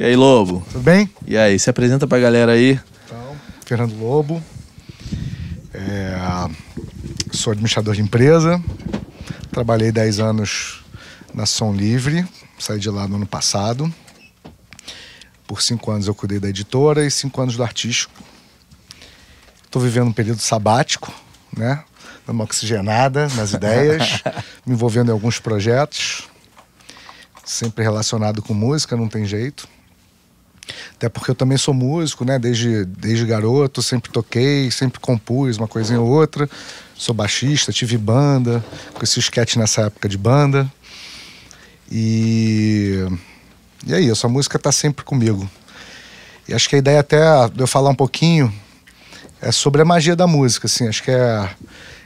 E aí, Lobo? Tudo bem? E aí, se apresenta pra galera aí. Então, Fernando Lobo. É, sou administrador de empresa. Trabalhei 10 anos na Som Livre. Saí de lá no ano passado. Por cinco anos eu cuidei da editora e cinco anos do artístico. Estou vivendo um período sabático, né? Dando uma oxigenada nas ideias, me envolvendo em alguns projetos, sempre relacionado com música, não tem jeito. Até porque eu também sou músico, né? Desde, desde garoto, sempre toquei, sempre compus uma coisinha ou outra. Sou baixista, tive banda, conheci o sketch nessa época de banda. E, e é isso, a música está sempre comigo. E acho que a ideia até de eu falar um pouquinho é sobre a magia da música, assim. Acho que é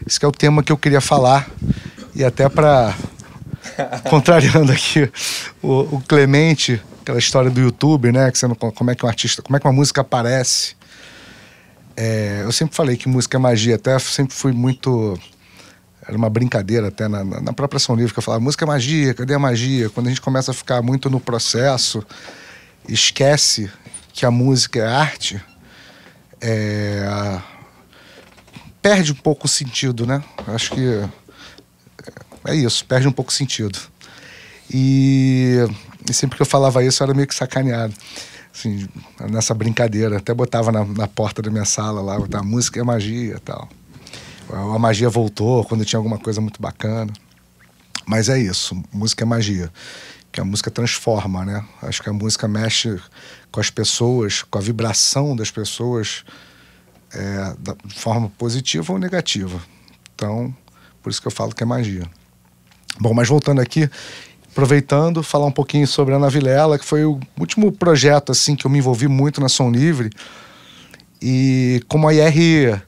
esse que é o tema que eu queria falar e até para contrariando aqui o, o, Clemente, aquela história do YouTube, né? Que você não, como é que um artista, como é que uma música aparece? É, eu sempre falei que música é magia, até sempre fui muito era uma brincadeira até na, na própria São Livre, que eu falava, música é magia, cadê a magia? Quando a gente começa a ficar muito no processo, esquece que a música é arte, é, perde um pouco o sentido, né? Acho que é, é isso, perde um pouco o sentido. E, e, sempre que eu falava isso, eu era meio que sacaneado. Assim, nessa brincadeira. Até botava na, na porta da minha sala lá, botava música é magia tal. A magia voltou quando tinha alguma coisa muito bacana. Mas é isso, música é magia. Que a música transforma, né? Acho que a música mexe com as pessoas, com a vibração das pessoas é, de forma positiva ou negativa. Então, por isso que eu falo que é magia. Bom, mas voltando aqui, aproveitando, falar um pouquinho sobre a Ana Vilela, que foi o último projeto assim que eu me envolvi muito na Som Livre. E como a IR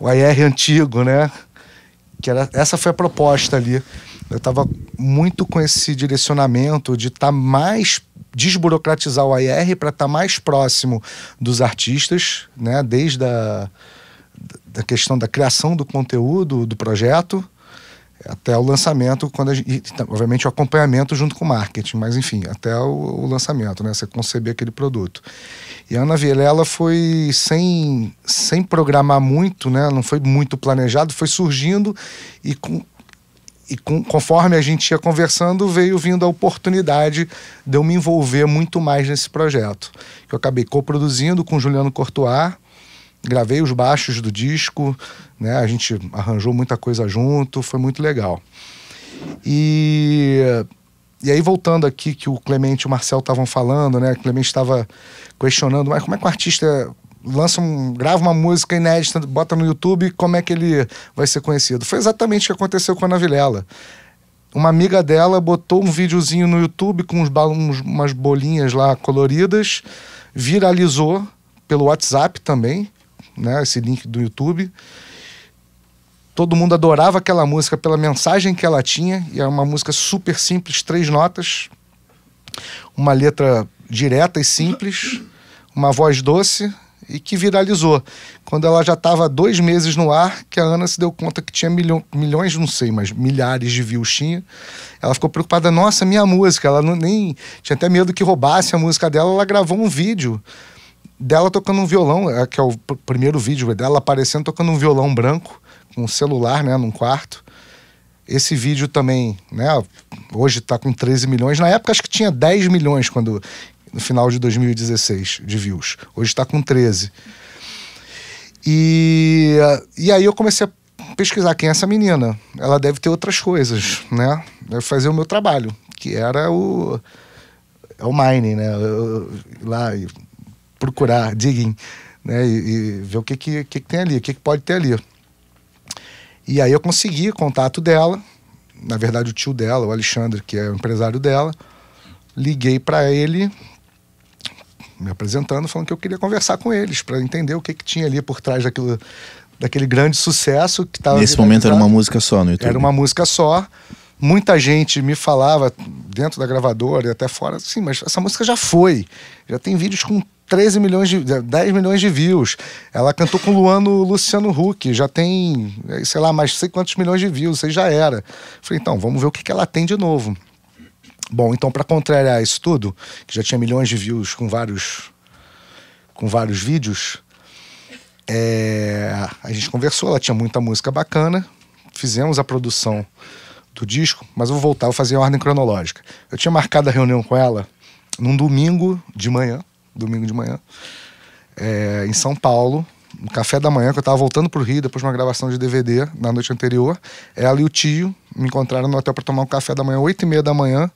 o IR antigo, né? Que era, essa foi a proposta ali. Eu estava muito com esse direcionamento de estar tá mais desburocratizar o IR para estar tá mais próximo dos artistas, né? Desde a da questão da criação do conteúdo do projeto até o lançamento, quando gente, e, obviamente o acompanhamento junto com o marketing, mas enfim, até o, o lançamento, né? Você conceber aquele produto. E a Ana Vilela foi sem, sem programar muito, né? não foi muito planejado, foi surgindo e, com, e com, conforme a gente ia conversando, veio vindo a oportunidade de eu me envolver muito mais nesse projeto. Eu acabei coproduzindo com Juliano Courtois, gravei os baixos do disco, né? a gente arranjou muita coisa junto, foi muito legal. E e aí, voltando aqui, que o Clemente e o Marcel estavam falando, né? O Clemente estava questionando, mas como é que o artista lança um, grava uma música inédita, bota no YouTube, como é que ele vai ser conhecido? Foi exatamente o que aconteceu com a Ana Vilela. Uma amiga dela botou um videozinho no YouTube com uns, uns, umas bolinhas lá coloridas, viralizou pelo WhatsApp também, né? Esse link do YouTube. Todo mundo adorava aquela música pela mensagem que ela tinha, e é uma música super simples, três notas, uma letra direta e simples, uma voz doce e que viralizou. Quando ela já estava dois meses no ar, que a Ana se deu conta que tinha milho, milhões, não sei, mas milhares de views tinha. Ela ficou preocupada, nossa, minha música. Ela não, nem tinha até medo que roubasse a música dela. Ela gravou um vídeo dela tocando um violão, é, que é o primeiro vídeo dela aparecendo tocando um violão branco com um celular, né, num quarto. Esse vídeo também, né, hoje está com 13 milhões. Na época acho que tinha 10 milhões quando no final de 2016 de views. Hoje está com 13. E, e aí eu comecei a pesquisar quem é essa menina. Ela deve ter outras coisas, né? Deve fazer o meu trabalho, que era o é o mining, né? Eu, lá procurar, digging, né? E, e, ver o que que, que que tem ali, o que, que pode ter ali. E aí eu consegui contato dela, na verdade o tio dela, o Alexandre, que é o empresário dela, liguei para ele, me apresentando, falando que eu queria conversar com eles para entender o que, que tinha ali por trás daquilo, daquele grande sucesso que estava. Nesse momento era uma música só no YouTube. Era uma música só. Muita gente me falava dentro da gravadora e até fora, sim, mas essa música já foi. Já tem vídeos com 13 milhões de 10 milhões de views. Ela cantou com Luano Luciano Huck, já tem, sei lá, mais sei quantos milhões de views, isso aí já era. Falei, então, vamos ver o que, que ela tem de novo. Bom, então para contrariar isso tudo, que já tinha milhões de views com vários com vários vídeos, é, a gente conversou, ela tinha muita música bacana, fizemos a produção do disco, mas eu vou voltar, vou fazer a ordem cronológica. Eu tinha marcado a reunião com ela num domingo de manhã, domingo de manhã, é, em São Paulo, no café da manhã, que eu estava voltando para o Rio, depois de uma gravação de DVD na noite anterior. Ela e o tio me encontraram no hotel para tomar um café da manhã, oito e meia da manhã.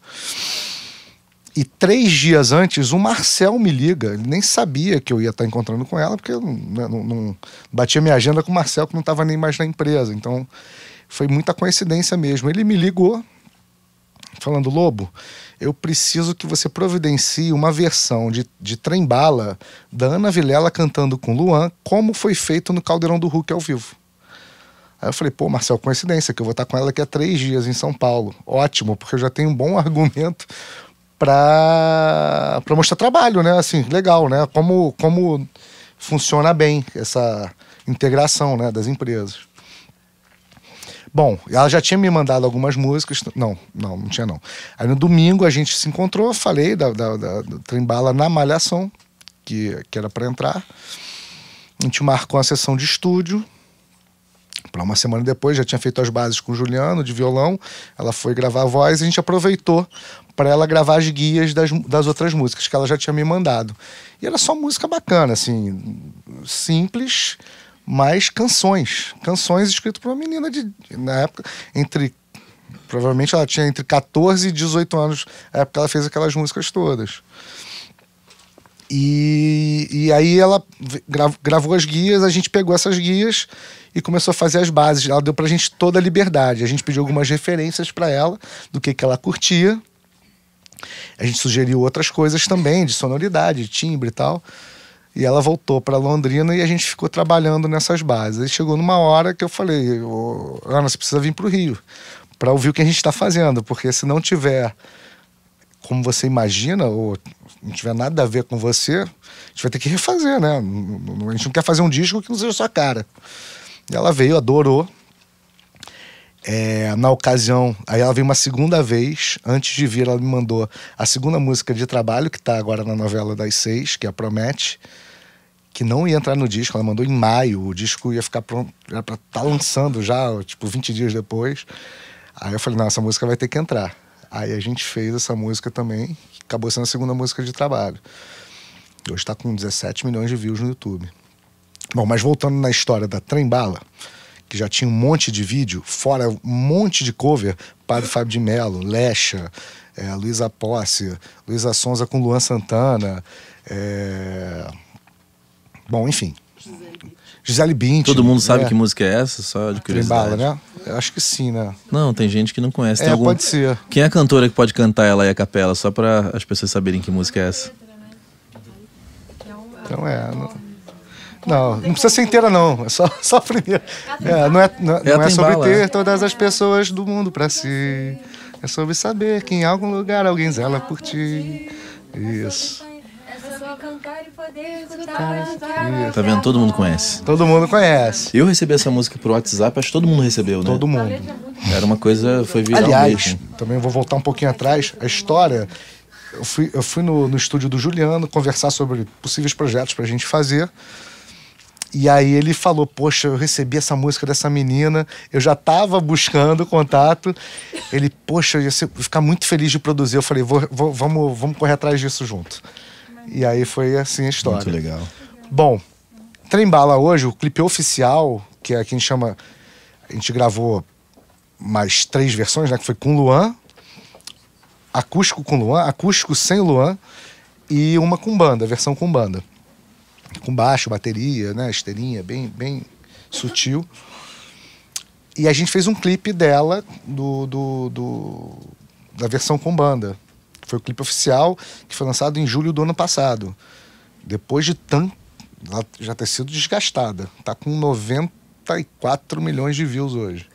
E três dias antes, o Marcel me liga. Ele nem sabia que eu ia estar encontrando com ela, porque eu não, não, não batia minha agenda com o Marcel, que não estava nem mais na empresa. Então, foi muita coincidência mesmo. Ele me ligou, falando: Lobo, eu preciso que você providencie uma versão de, de Trem Bala da Ana Vilela cantando com Luan, como foi feito no Caldeirão do Hulk ao vivo. Aí eu falei, pô, Marcel, coincidência, que eu vou estar com ela daqui a três dias em São Paulo. Ótimo, porque eu já tenho um bom argumento para mostrar trabalho, né? Assim, legal, né? Como, como funciona bem essa integração né, das empresas. Bom, ela já tinha me mandado algumas músicas. Não, não, não tinha não. Aí no domingo a gente se encontrou, falei da, da, da Trembala na Malhação, que, que era para entrar. A gente marcou uma sessão de estúdio. Para uma semana depois, já tinha feito as bases com o Juliano, de violão. Ela foi gravar a voz e a gente aproveitou para ela gravar as guias das, das outras músicas que ela já tinha me mandado. E era só música bacana, assim, simples, mas canções. Canções escritas por uma menina de, na época, entre. Provavelmente ela tinha entre 14 e 18 anos, na época ela fez aquelas músicas todas. E, e aí ela gravou as guias, a gente pegou essas guias e começou a fazer as bases. Ela deu pra gente toda a liberdade. A gente pediu algumas referências para ela do que, que ela curtia a gente sugeriu outras coisas também, de sonoridade, de timbre e tal. E ela voltou para Londrina e a gente ficou trabalhando nessas bases. Aí chegou numa hora que eu falei: Ana, você precisa vir para o Rio para ouvir o que a gente está fazendo, porque se não tiver como você imagina, ou não tiver nada a ver com você, a gente vai ter que refazer, né? A gente não quer fazer um disco que não seja sua cara. E ela veio, adorou, é, na ocasião, aí ela veio uma segunda vez. Antes de vir, ela me mandou a segunda música de trabalho, que está agora na novela das seis, que é a Promete, que não ia entrar no disco. Ela mandou em maio, o disco ia ficar pronto, era pra estar tá lançando já, tipo, 20 dias depois. Aí eu falei, não, essa música vai ter que entrar. Aí a gente fez essa música também, que acabou sendo a segunda música de trabalho. Hoje está com 17 milhões de views no YouTube. Bom, mas voltando na história da Trembala. Bala que já tinha um monte de vídeo, fora um monte de cover, Padre Fábio de Mello, Lecha, é, Luísa Posse, Luísa Sonza com Luan Santana, é... bom, enfim. Gisele Bündchen. Todo mundo sabe é. que música é essa, só de curiosidade. Bala, né? Eu acho que sim, né? Não, tem gente que não conhece. Tem é, algum... pode ser. Quem é a cantora que pode cantar ela aí a capela, só para as pessoas saberem que música é essa? Então é... Não... Não, não precisa ser inteira, não. É só, só a primeira. É, não é, não, é, não é sobre ter é. todas as pessoas do mundo para si. É sobre saber que em algum lugar alguém zela por ti. Isso. Tá vendo? Todo mundo conhece. Todo mundo conhece. Eu recebi essa música por WhatsApp, acho que todo mundo recebeu, né? Todo mundo. Era uma coisa, foi viral Aliás, mesmo. também vou voltar um pouquinho atrás. A história, eu fui, eu fui no, no estúdio do Juliano conversar sobre possíveis projetos pra gente fazer. E aí ele falou: Poxa, eu recebi essa música dessa menina, eu já estava buscando contato. Ele, poxa, eu ia ser, ficar muito feliz de produzir. Eu falei: vou, vou, vamos, vamos correr atrás disso junto. E aí foi assim a história. Muito legal. Bom, Trembala hoje, o clipe oficial, que é que a gente chama. A gente gravou mais três versões, né? Que foi com Luan, acústico com Luan, acústico sem Luan e uma com banda, versão com banda com baixo, bateria, né, esteirinha, bem, bem sutil. E a gente fez um clipe dela, do, do, do, da versão com banda. Foi o clipe oficial, que foi lançado em julho do ano passado. Depois de tanto. Ela já ter sido desgastada. Tá com 94 milhões de views hoje.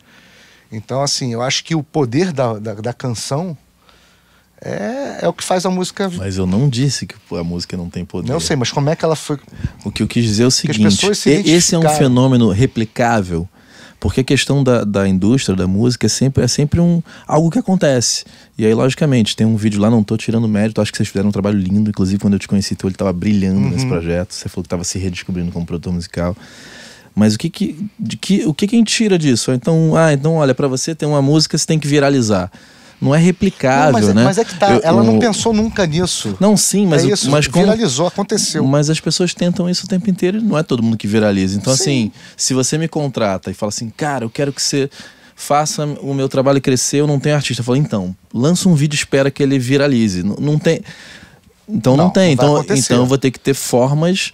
Então, assim, eu acho que o poder da, da, da canção é, é o que faz a música. Mas eu não disse que a música não tem poder. Não sei, mas como é que ela foi. O que eu quis dizer é o seguinte: esse é um fenômeno replicável Porque a questão da, da indústria, da música, é sempre, é sempre um, algo que acontece. E aí, logicamente, tem um vídeo lá, não tô tirando mérito, acho que vocês fizeram um trabalho lindo. Inclusive, quando eu te conheci, tu, ele tava brilhando uhum. nesse projeto. Você falou que tava se redescobrindo como produtor musical. Mas o que que, de que, o que que a gente tira disso? Então, ah, então olha, para você ter uma música, você tem que viralizar não é replicável, não, mas, é, né? Mas é que tá, eu, ela não pensou nunca nisso. Não, sim, mas, é isso, mas como, viralizou, aconteceu. Mas as pessoas tentam isso o tempo inteiro e não é todo mundo que viraliza. Então, sim. assim, se você me contrata e fala assim, cara, eu quero que você faça o meu trabalho crescer, eu não tenho artista. Eu falo, então, lança um vídeo e espera que ele viralize. Não, não tem. Então não, não tem. Não então, então eu vou ter que ter formas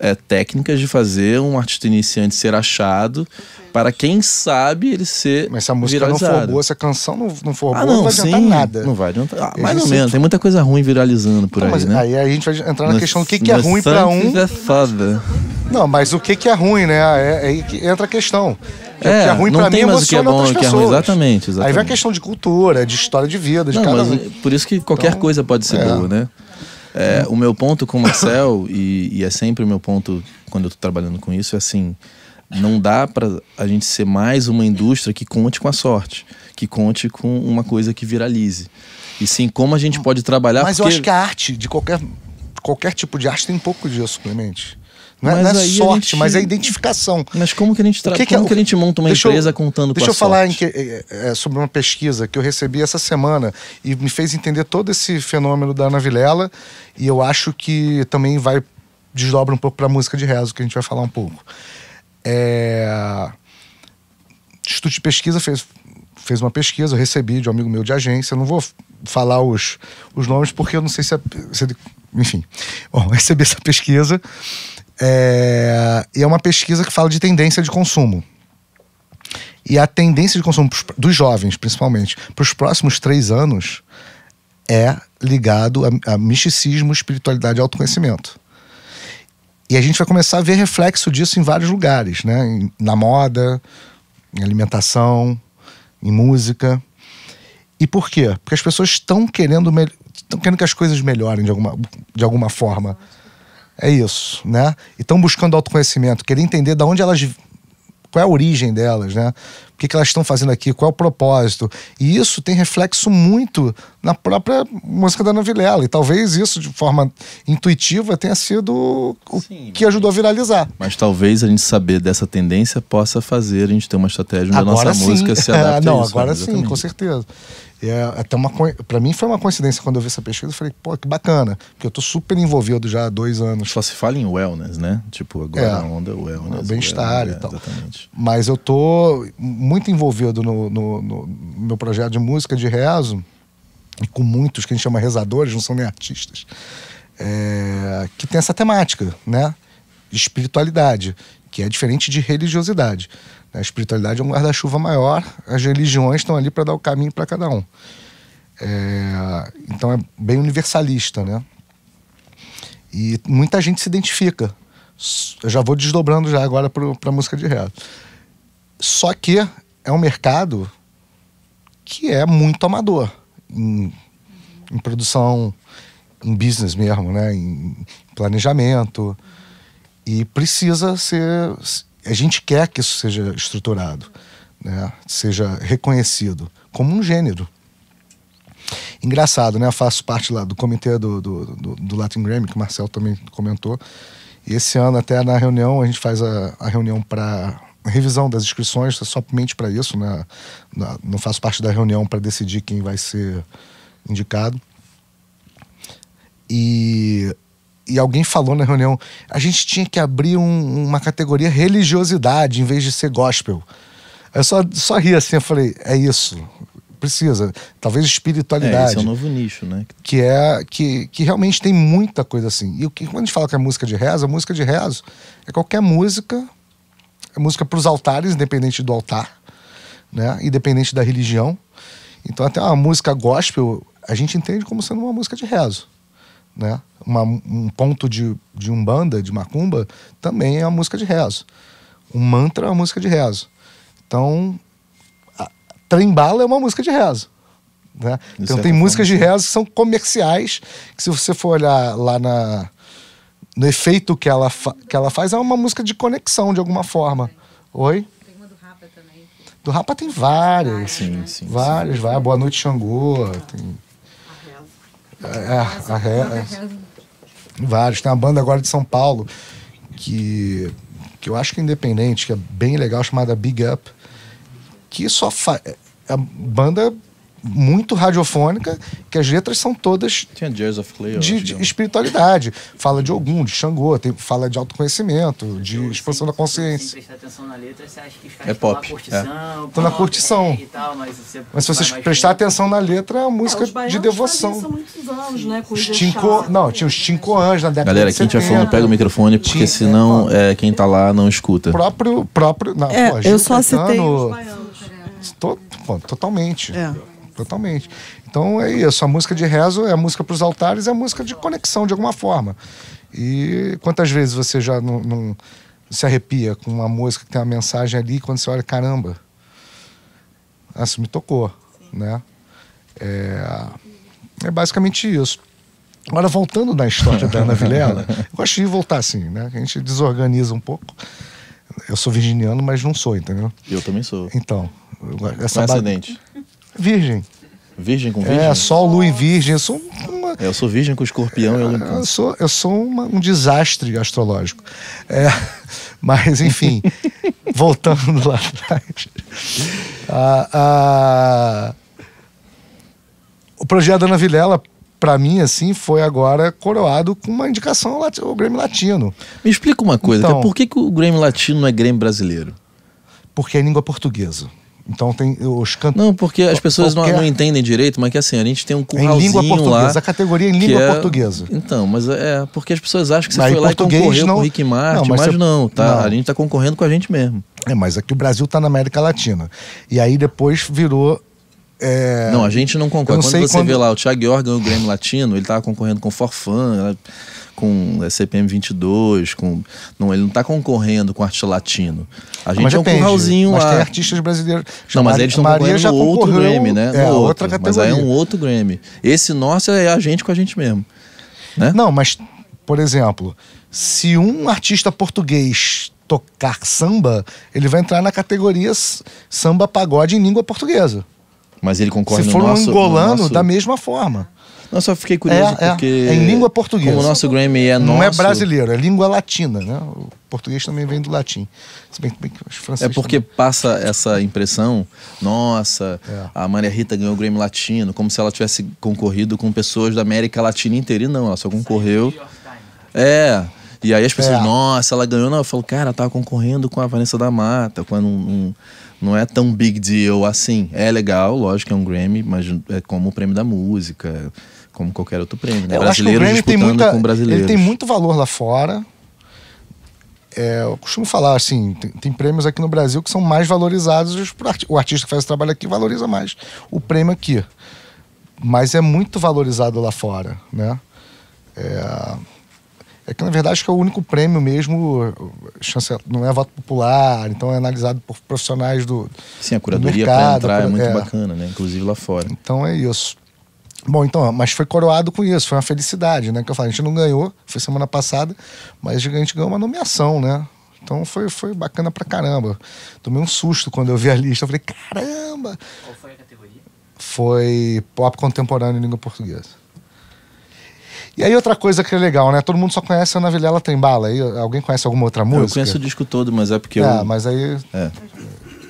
é, técnicas de fazer um artista iniciante ser achado para quem sabe ele ser Mas se a música viralizado. não for boa, se a canção não, não for ah, boa, não, não vai adiantar sim, nada. Não vai adiantar. Ah, mais ou menos. Tem muita coisa ruim viralizando por não, aí, né? Aí a gente vai entrar na questão do que, que é ruim para um. É foda. Não, mas o que, que é ruim, né? É, aí que entra a questão. É, o que é ruim para mim mas o que é bom, o que é ruim. Exatamente, exatamente. Aí vem a questão de cultura, de história de vida, de não, cada mas Por isso que qualquer então, coisa pode ser é. boa, né? É, o meu ponto com o Marcel, e, e, é sempre o meu ponto quando eu tô trabalhando com isso, é assim: não dá para a gente ser mais uma indústria que conte com a sorte, que conte com uma coisa que viralize. E sim, como a gente pode trabalhar. Mas porque... eu acho que a arte, de qualquer, qualquer tipo de arte, tem um pouco disso, Clemente. Não é, não é sorte, gente... mas é identificação. Mas como que a gente, tra... que que como é... que a gente monta uma deixa empresa eu... contando deixa com Deixa eu falar que, é, é, sobre uma pesquisa que eu recebi essa semana e me fez entender todo esse fenômeno da Ana Vilela e eu acho que também vai desdobra um pouco para a música de rezo, que a gente vai falar um pouco. É... Instituto de Pesquisa fez, fez uma pesquisa, eu recebi de um amigo meu de agência, eu não vou falar os, os nomes porque eu não sei se, é, se enfim. Bom, recebi essa pesquisa é, e é uma pesquisa que fala de tendência de consumo. E a tendência de consumo dos jovens, principalmente, para os próximos três anos, é ligado a, a misticismo, espiritualidade e autoconhecimento. E a gente vai começar a ver reflexo disso em vários lugares, né? Na moda, em alimentação, em música. E por quê? Porque as pessoas estão querendo, estão querendo que as coisas melhorem de alguma, de alguma forma. É isso, né? E estão buscando autoconhecimento, querer entender de onde elas qual é a origem delas, né? O que, que elas estão fazendo aqui, qual é o propósito. E isso tem reflexo muito na própria música da Ana Vilela. E talvez isso, de forma intuitiva, tenha sido o Sim, que ajudou a viralizar. Mas talvez a gente saber dessa tendência possa fazer a gente ter uma estratégia onde agora a nossa sim. música se adapte Não, a isso, agora sim, com certeza. É até uma para mim foi uma coincidência quando eu vi essa pesquisa, eu falei, pô, que bacana, porque eu tô super envolvido já há dois anos. Só se fala em wellness, né? Tipo, agora é, a onda wellness. Bem-estar e tal. Exatamente. Mas eu tô muito envolvido no, no, no, meu projeto de música de rezo, e com muitos que a gente chama rezadores, não são nem artistas, é, que tem essa temática, né? Espiritualidade, que é diferente de religiosidade. A espiritualidade é um guarda-chuva maior, as religiões estão ali para dar o caminho para cada um. É, então é bem universalista, né? E muita gente se identifica. Eu já vou desdobrando já agora para a música de rap. Só que é um mercado que é muito amador em, em produção, em business mesmo, né? em planejamento. E precisa ser a gente quer que isso seja estruturado, né? seja reconhecido como um gênero. Engraçado, né? Eu faço parte lá do comitê do, do, do, do Latin Grammy, que o Marcel também comentou. E esse ano, até na reunião, a gente faz a, a reunião para revisão das inscrições, somente para isso, né? Não faço parte da reunião para decidir quem vai ser indicado. E e alguém falou na reunião, a gente tinha que abrir um, uma categoria religiosidade em vez de ser gospel. Eu só, só ri assim, eu falei, é isso, precisa. Talvez espiritualidade. É, esse é um novo nicho, né? Que é que, que realmente tem muita coisa assim. E o que, quando a gente fala que é música de rezo, a música de rezo é qualquer música, é música para os altares, independente do altar, né? Independente da religião. Então até uma música gospel a gente entende como sendo uma música de rezo né? Uma, um ponto de, de umbanda, de macumba, também é uma música de rezo. Um mantra é uma música de rezo. Então, a, trembala é uma música de rezo. Né? Então tem músicas de rezo que são comerciais, que se você for olhar lá na, no efeito que ela, que ela faz, é uma música de conexão de alguma forma. Oi? Tem uma do Rapa também. Do Rapa tem várias. Sim, sim. Várias, várias. Boa Noite Xangô. Tem... É, a Ré. É. Vários. Tem uma banda agora de São Paulo que, que eu acho que é independente, que é bem legal, chamada Big Up, que só faz. É a banda muito radiofônica, que as letras são todas Tinha Jazz of Clay, eu de, de espiritualidade. Fala de Ogum, de Xangô, tem, fala de autoconhecimento, de expansão da consciência. prestar atenção na letra, você acha que os É caras estão pop, na curtição. Tô na curtição. é, e tal, mas, você Mas se você prestar atenção na letra, é uma música É, os de devoção. isso há muitos anos, né? Com Os não, tinha os Cinco Anjos na década Galera, de quem estiver 70. falando, pega o microfone, porque Tinha- senão é, quem tá lá não escuta. próprio próprio não, É, pô, eu só citei os baianos. totalmente É. totalmente então é isso a música de rezo é a música para os altares é a música de conexão de alguma forma e quantas vezes você já não, não se arrepia com uma música que tem uma mensagem ali quando você olha caramba isso me tocou né é, é basicamente isso Agora, voltando na história da Ana Vilela, eu gosto de voltar assim, né? A gente desorganiza um pouco. Eu sou virginiano, mas não sou, entendeu? Eu também sou. Então, essa ba-. Virgem. Virgem com virgem? É, Sol, Lua e Virgem. Eu sou, uma- É, eu sou virgem com escorpião e eu eu sou, eu sou uma- um desastre astrológico. É, mas, enfim, voltando lá atrás. A- a- o projeto da Ana Vilela, para mim, assim, foi agora coroado com uma indicação ao Grêmio Latino. Me explica uma coisa, Então. por que, que o Grêmio Latino não é Grêmio brasileiro? Porque é língua portuguesa. Então tem os cantores. Não, porque as pessoas não, Qualquer- não entendem direito, mas que assim, a gente tem um Em curralzinho língua portuguesa. lá. A categoria é em língua é- portuguesa. Então, mas é porque as pessoas acham que você Mas em foi lá e concorreu não- com o Rick Martin, Não, mas, mas você- não, tá? não. A gente tá concorrendo com a gente mesmo. É, mas aqui o Brasil tá na América Latina. E aí depois virou. É, Não, a gente não eu concorre. não Quando você quando- vê lá o Thiago York ganhou o Grêmio Latino, ele tava concorrendo com Forfan, com é, CPM 22, com não, ele não tá concorrendo com arte latino. A gente mas é um depende, curralzinho mas lá. tem artistas brasileiros. Não, mas eles estão concorrendo no outro Grammy, né? É, No outra outro. Mas aí categoria. é um outro Grammy. Esse nosso é a gente com a gente mesmo. Né? Não, mas, por exemplo, se um artista português tocar samba, ele vai entrar na categoria samba pagode em língua portuguesa. Mas ele concorre se no for nosso, um no angolano, nosso... da mesma forma. Não, só fiquei curioso É, é. porque... É em língua portuguesa. Como o nosso Grammy é Não nosso... é brasileiro, é língua latina, né? O português também vem do latim. Se bem, bem que os É franceses porque passa essa impressão, nossa, É. a Maria Rita ganhou o Grammy Latino, como se ela tivesse concorrido com pessoas da América Latina inteira. E não, ela só concorreu. É. E aí as pessoas, É. nossa, ela ganhou. Não, eu falo, cara, ela tava concorrendo com a Vanessa da Mata, quando não, não, não é tão big deal assim. É legal, lógico que é um Grammy, mas é como o prêmio da música, como qualquer outro prêmio. Né? Eu acho que o Grammy disputando muita, com brasileiros. ele tem muito valor lá fora. É, eu costumo falar assim, tem, tem prêmios aqui no Brasil que são mais valorizados. O artista que faz esse trabalho aqui valoriza mais o prêmio aqui. Mas é muito valorizado lá fora, né? É, é que na verdade acho que é o único prêmio mesmo, chance- não é voto popular, então é analisado por profissionais do, Sim, a curadoria mercado, para entrar é muito é. bacana, né? Inclusive lá fora. Então é isso. Bom, então, mas foi coroado com isso, foi uma felicidade, né? Que eu falei, a gente não ganhou, foi semana passada, mas a gente ganhou uma nomeação, né? Então foi, foi bacana pra caramba. Tomei um susto quando eu vi a lista. Eu falei, caramba! Qual foi a categoria? Foi pop contemporâneo em língua portuguesa. E aí outra coisa que é legal, né? Todo mundo só conhece a Ana Vilela Trembala. Aí, alguém conhece alguma outra música? Eu conheço o disco todo, mas é porque É, eu. mas aí É.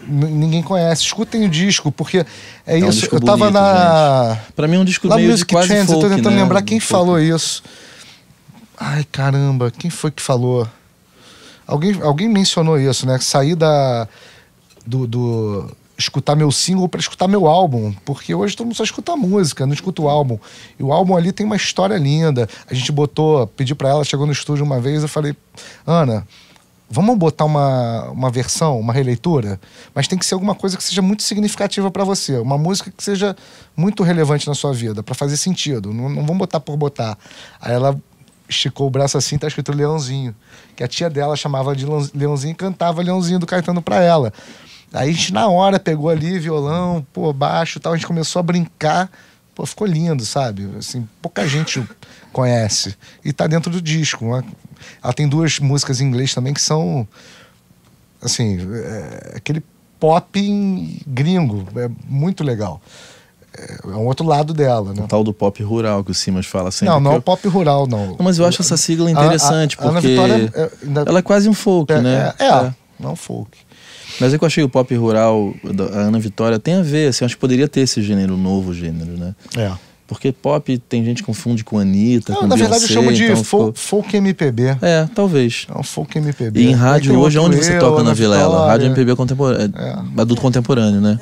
ninguém conhece. Escutem o disco, porque é, um isso. disco eu tava bonito, na. Pra mim é um disco Lá meio de Music quase Trends, folk, eu tô tentando né? lembrar quem Um folk. falou isso. Ai, caramba, quem foi que falou? Alguém, alguém mencionou isso, né? Sair da. Do, do- escutar meu single para escutar meu álbum. Porque hoje todo mundo só escuta música, não escuta o álbum. E o álbum ali tem uma história linda. A gente botou, pedi para ela, chegou no estúdio uma vez, eu falei, Ana. Vamos botar uma, uma versão, uma releitura, mas tem que ser alguma coisa que seja muito significativa para você, uma música que seja muito relevante na sua vida, para fazer sentido. Não, não vamos botar por botar. Aí ela esticou o braço assim, tá escrito Leãozinho, que a tia dela chamava de Leão- Leãozinho e cantava Leãozinho do Caetano para ela. Aí a gente na hora pegou ali violão, pô, baixo, e tal, a gente começou a brincar. Pô, ficou lindo, sabe? Assim, pouca gente conhece. E tá dentro do disco. né? Ela tem duas músicas em inglês também que são. Assim, é, aquele pop gringo. É muito legal. É, é um outro lado dela, né? O tal do pop rural que o Simas fala sempre. Não, não é eu- o pop rural, não. Não, mas eu acho essa sigla A- interessante, a- a Ana porque Vitória é- ainda- ela é quase um folk, É, né? é, é, não folk. Mas é que eu achei o pop rural da Ana Vitória tem a ver, assim, acho que poderia ter esse gênero, novo gênero, né? É. Porque pop tem gente que confunde com Anitta, Não, com na verdade eu Beyoncé, chamo de então folk, ficou- folk MPB. É, talvez. É um folk MPB. E em rádio hoje, onde você eu, toca na Vilela? Vitória. Rádio MPB contemporâneo, É. adulto contemporâneo, né?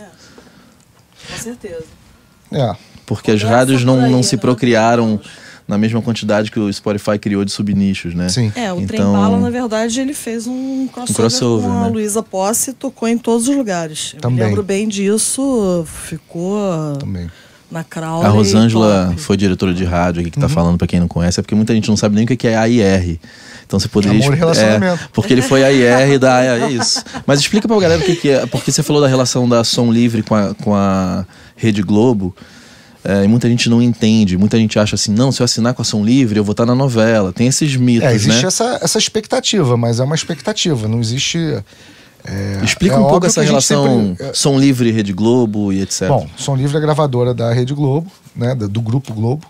Com certeza. É. Porque as rádios por não, aí, não se né? procriaram na mesma quantidade que o Spotify criou de subnichos, né? Sim. É, o Então- Trem Bala, na verdade, ele fez um crossover, crossover, com a né? Luísa Posse e tocou em todos os lugares. Eu Também. me lembro bem disso, ficou Também. na Crowley. A Rosângela top. foi diretora de rádio aqui que tá Uhum. falando pra quem não conhece, é porque muita gente não sabe nem o que é AIR. Então você poderia. Amor e relacionamento. É, porque ele foi AIR da. É isso. Mas explica pra galera o que, que é. Porque você falou da relação da Som Livre com a, com a Rede Globo. É, e muita gente não entende. Muita gente acha assim, não, se eu assinar com a Som Livre, eu vou estar na novela. Tem esses mitos, É, existe né? essa, essa expectativa, mas é uma expectativa. Não existe. é, Explica é um pouco essa relação sempre- é, Som Livre, Rede Globo e etc. Bom, Som Livre é gravadora da Rede Globo, né, do Grupo Globo.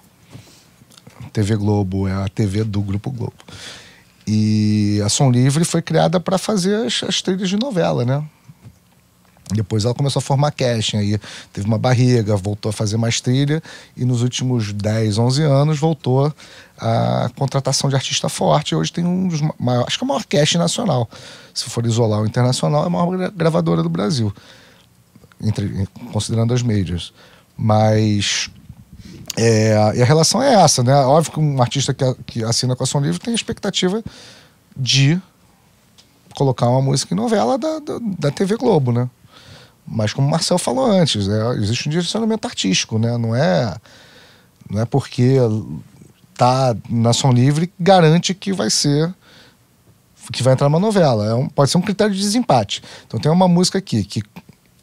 TV Globo é a TV do Grupo Globo. E a Som Livre foi criada para fazer as, as trilhas de novela, né? Depois ela começou a formar casting, aí teve uma barriga, voltou a fazer mais trilha e nos últimos 10, 11 anos voltou a contratação de artista forte. Hoje tem um dos maiores, acho que é o maior casting nacional. Se for isolar o internacional, é a maior gra- gravadora do Brasil entre, considerando as majors. Mas é, e a relação é essa, né? Óbvio que um artista que, que assina com a Som Livre tem a expectativa de colocar uma música em novela da, da, da TV Globo, né? Mas como o Marcel falou antes, é, existe um direcionamento artístico, né? Não é, não é porque tá na Som Livre que garante que vai ser que vai entrar numa novela. É um- pode ser um critério de desempate. Então tem uma música aqui que,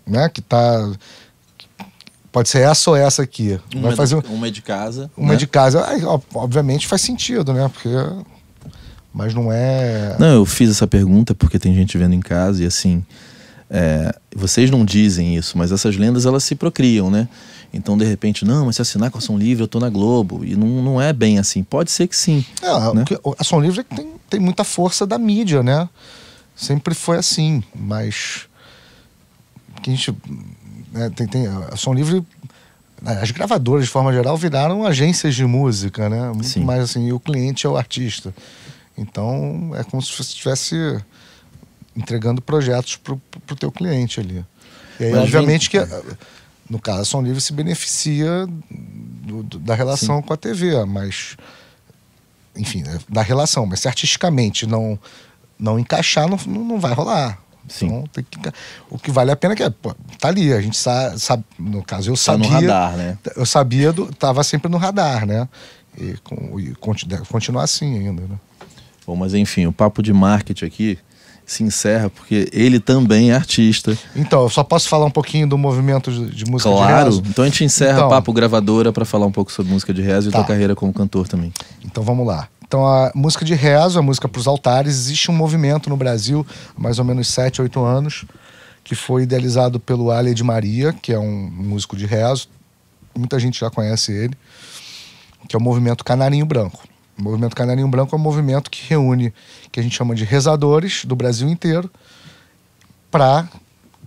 né, que tá pode ser essa ou essa aqui. uma, vai fazer um- uma é de casa. uma né? de casa. Aí, ó, obviamente faz sentido, né? Porque mas não é Não, eu fiz essa pergunta porque tem gente vendo em casa e assim. É, vocês não dizem isso, mas essas lendas elas se procriam, né? Então, de repente, não, mas se assinar com ação livre, eu tô na Globo. E não, não é bem assim. Pode ser que sim. É, né? a Som Livre tem, tem muita força da mídia, né? Sempre foi assim, mas que a gente né, tem, tem a Som Livre as gravadoras de forma geral viraram agências de música, né? Muito Sim. mais assim, e o cliente é o artista. Então é como se você estivesse entregando projetos pro, pro teu cliente ali. E aí, Mas obviamente, vem- que no caso, a Som Livre se beneficia do- do- da relação com a TV, mas enfim, é da relação, mas se artisticamente não, não encaixar, não, não, vai rolar. Sim. Então, tem que, o que vale a pena é que é, pô, tá ali, a gente sabe, sabe no caso, eu Tá sabia. no radar, né? Eu sabia, do, tava sempre no radar, né? E, com, e conti- deve continuar assim ainda, né? Bom, mas enfim, o papo de marketing aqui se encerra porque ele também é artista. Então, eu só posso falar um pouquinho do movimento de, música Claro. de rezo? Então a gente encerra Então. o papo gravadora para falar um pouco sobre música de rezo e Tá. tua carreira como cantor também. Então vamos lá. Então a música de rezo, a música para os altares, existe um movimento no Brasil há mais ou menos 7, 8 anos, que foi idealizado pelo Ale de Maria, que é um músico de rezo. Muita gente já conhece ele, que é o movimento Canarinho Branco. O movimento Canarinho Branco é um movimento que reúne, que a gente chama de rezadores do Brasil inteiro, para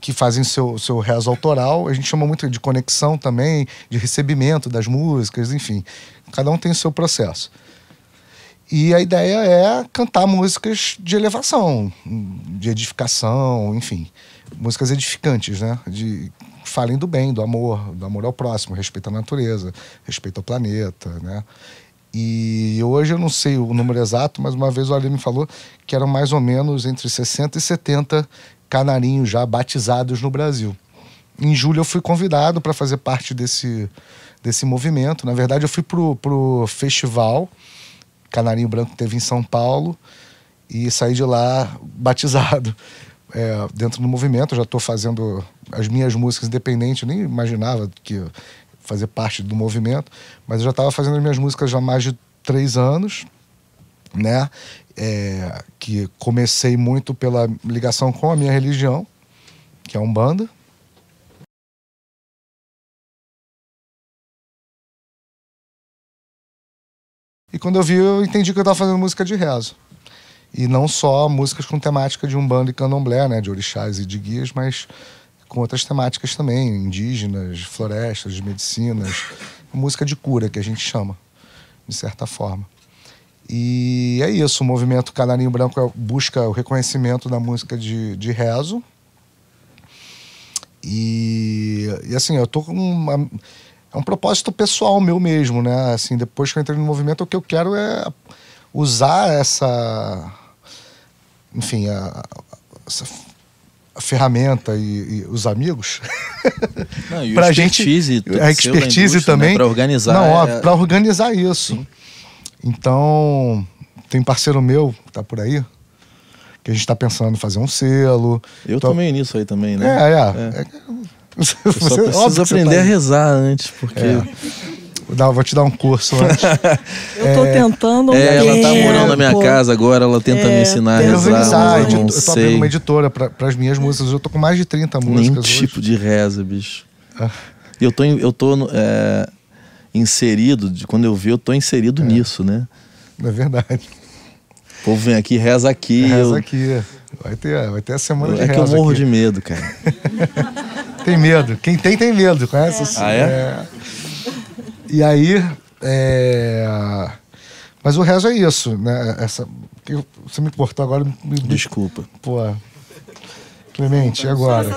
que fazem seu, seu rezo autoral. A gente chama muito de conexão também, de recebimento das músicas, enfim. Cada um tem o seu processo. E a ideia é cantar músicas de elevação, de edificação, enfim. Músicas edificantes, né? De falem do bem, do amor, do amor ao próximo, respeito à natureza, respeito ao planeta, né? E hoje eu não sei o número exato, mas uma vez o Ali me falou que eram mais ou menos entre 60 e 70 canarinhos já batizados no Brasil. Em julho eu fui convidado para fazer parte desse, desse movimento. Na verdade, eu fui pro, pro festival Canarinho Branco que teve em São Paulo e saí de lá batizado é, dentro do movimento. Eu já estou fazendo as minhas músicas independentes, eu nem imaginava que fazer parte do movimento, mas eu já estava fazendo as minhas músicas já há mais de três anos, né? É, que comecei muito pela ligação com a minha religião, que é Umbanda. E quando eu vi, eu entendi que eu estava fazendo música de rezo. E não só músicas com temática de Umbanda e Candomblé, né? De orixás e de guias, mas com outras temáticas também, indígenas, florestas, medicinas. Música de cura, que a gente chama, de certa forma. E é isso, o movimento Canarinho Branco é- busca o reconhecimento da música de, de rezo. E, e assim, eu tô com uma, é um propósito pessoal meu mesmo, né? Assim, depois que eu entrei no movimento, o que eu quero é usar essa, enfim, a, essa a ferramenta e, e os amigos Não, o pra gente expertise, a expertise também para organizar. não é- para organizar isso então tem parceiro meu que tá por aí que a gente tá pensando em fazer um selo Eu Tô- tô meio nisso aí também, né? é, é, É. é. Você- só que você aprender tá a rezar antes, porque. Dar- vou te dar um curso antes Eu tô tentando. um É, ela tá tempo. morando na minha casa agora, ela tenta É, me ensinar a eu rezar, eu eu tô abrindo uma editora para as minhas músicas eu tô com mais de 30 nenhum músicas hoje. tipo de reza, bicho. Ah. E eu tô, eu tô é, inserido, de- quando eu vi, eu tô inserido nisso, né? é verdade O povo vem aqui, reza aqui. reza eu, aqui vai ter vai ter a semana de é que eu reza morro aqui. de medo, cara. Tem medo. Quem tem, tem medo. Conhece? Ah, é? E aí. é, Mas o resto é isso, né? Essa... Você me cortou agora. me- me- Desculpa. Pô. Clemente, e agora?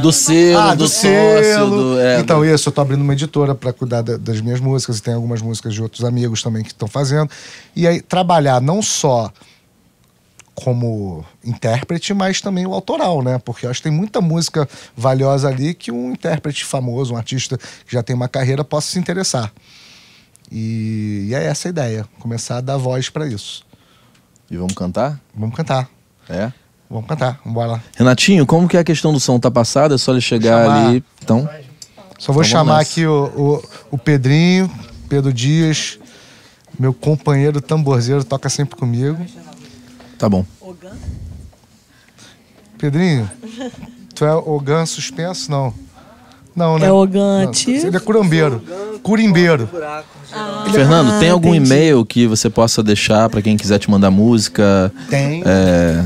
Do selo, Ah, do, do sócio, selo. do. é, então, isso, eu tô abrindo uma editora para cuidar da- das minhas músicas e tem algumas músicas de outros amigos também que estão fazendo. E aí, trabalhar não só como intérprete, mas também o autoral, né? Porque eu acho que tem muita música valiosa ali que um intérprete famoso, um artista que já tem uma carreira, possa se interessar. E, e é essa a ideia, começar a dar voz para isso. E vamos cantar? Vamos cantar, É. vamos cantar, vamos lá. Renatinho, como que é a questão do som? Tá passado? É só ele chegar Chamar. ali. Então, Só vou Então chamar aqui o, o, o Pedrinho, Pedro Dias, meu companheiro tamborzeiro, toca sempre comigo. Tá bom. Pedrinho, tu é Ogan suspenso? Não. Não, né? É Ogan ativo. Ele é curambeiro. Curimbeiro. Fernando, tem Ah, algum entendi. e-mail que você possa deixar pra quem quiser te mandar música? Tem. É,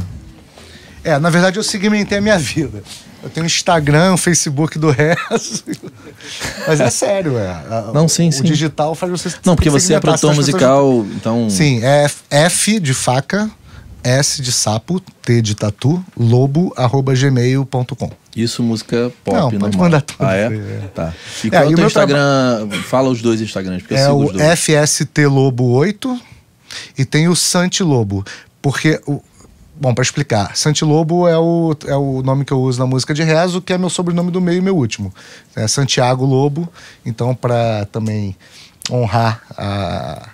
É, na verdade eu segmentei a minha vida. Eu tenho Instagram, um Facebook do resto. Mas é sério, é. Não, sim, o sim. digital faz você. Não, porque você é produtor pessoas- musical, então. Sim, é F de faca, S de sapo, T de tatu, lobo, arroba gmail.com. Isso, música pop, Não, pode mandar tudo, Ah, é? é. Tá. E É, qual é o teu meu Instagram? Fala os dois Instagrams, porque eu É sigo o os dois. FST Lobo 8 e tem o Santi Lobo. Porque, o, bom, para explicar, Santi Lobo é o, é o nome que eu uso na música de rezo, que é meu sobrenome do meio e meu último. É Santiago Lobo. Então, para também honrar a,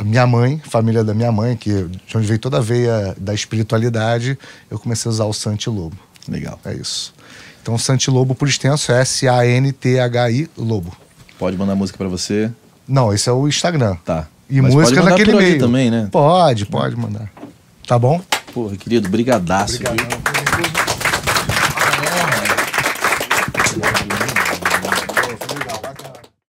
a minha mãe, família da minha mãe, que de onde veio toda a veia da espiritualidade, eu comecei a usar o Santi Lobo. Legal. É isso. Então, Santi Lobo, por extenso, é S-A-N-T-H-I Lobo. Pode mandar música pra você? Não, esse é o Instagram. Tá. E Mas música naquele meio. também, né? Pode, pode mandar. Tá bom? Porra, querido, brigadaço. Obrigadão.